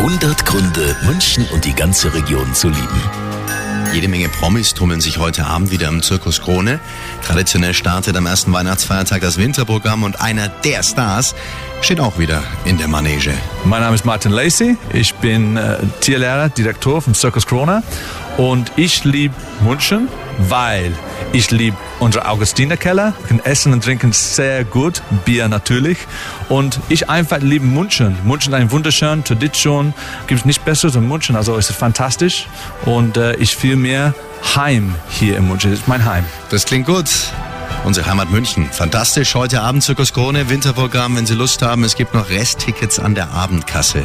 100 Gründe, München und die ganze Region zu lieben. Jede Menge Promis tummeln sich heute Abend wieder im Zirkus Krone. Traditionell startet am ersten Weihnachtsfeiertag das Winterprogramm und einer der Stars steht auch wieder in der Manege. Mein Name ist Martin Lacey. Ich bin äh, Tierlehrer, Direktor vom Circus Krone und ich liebe München, weil ich liebe unsere Augustinerkeller. Wir können essen und trinken sehr gut, Bier natürlich. Und ich einfach liebe München. München ist ein wunderschöne Tradition. Gibt es nichts Besseres in München. Also es ist fantastisch. Und äh, ich fühle mehr Heim hier in München. Das ist mein Heim. Das klingt gut. Unsere Heimat München. Fantastisch. Heute Abend Zirkus Krone, Winterprogramm. Wenn Sie Lust haben, es gibt noch Resttickets an der Abendkasse.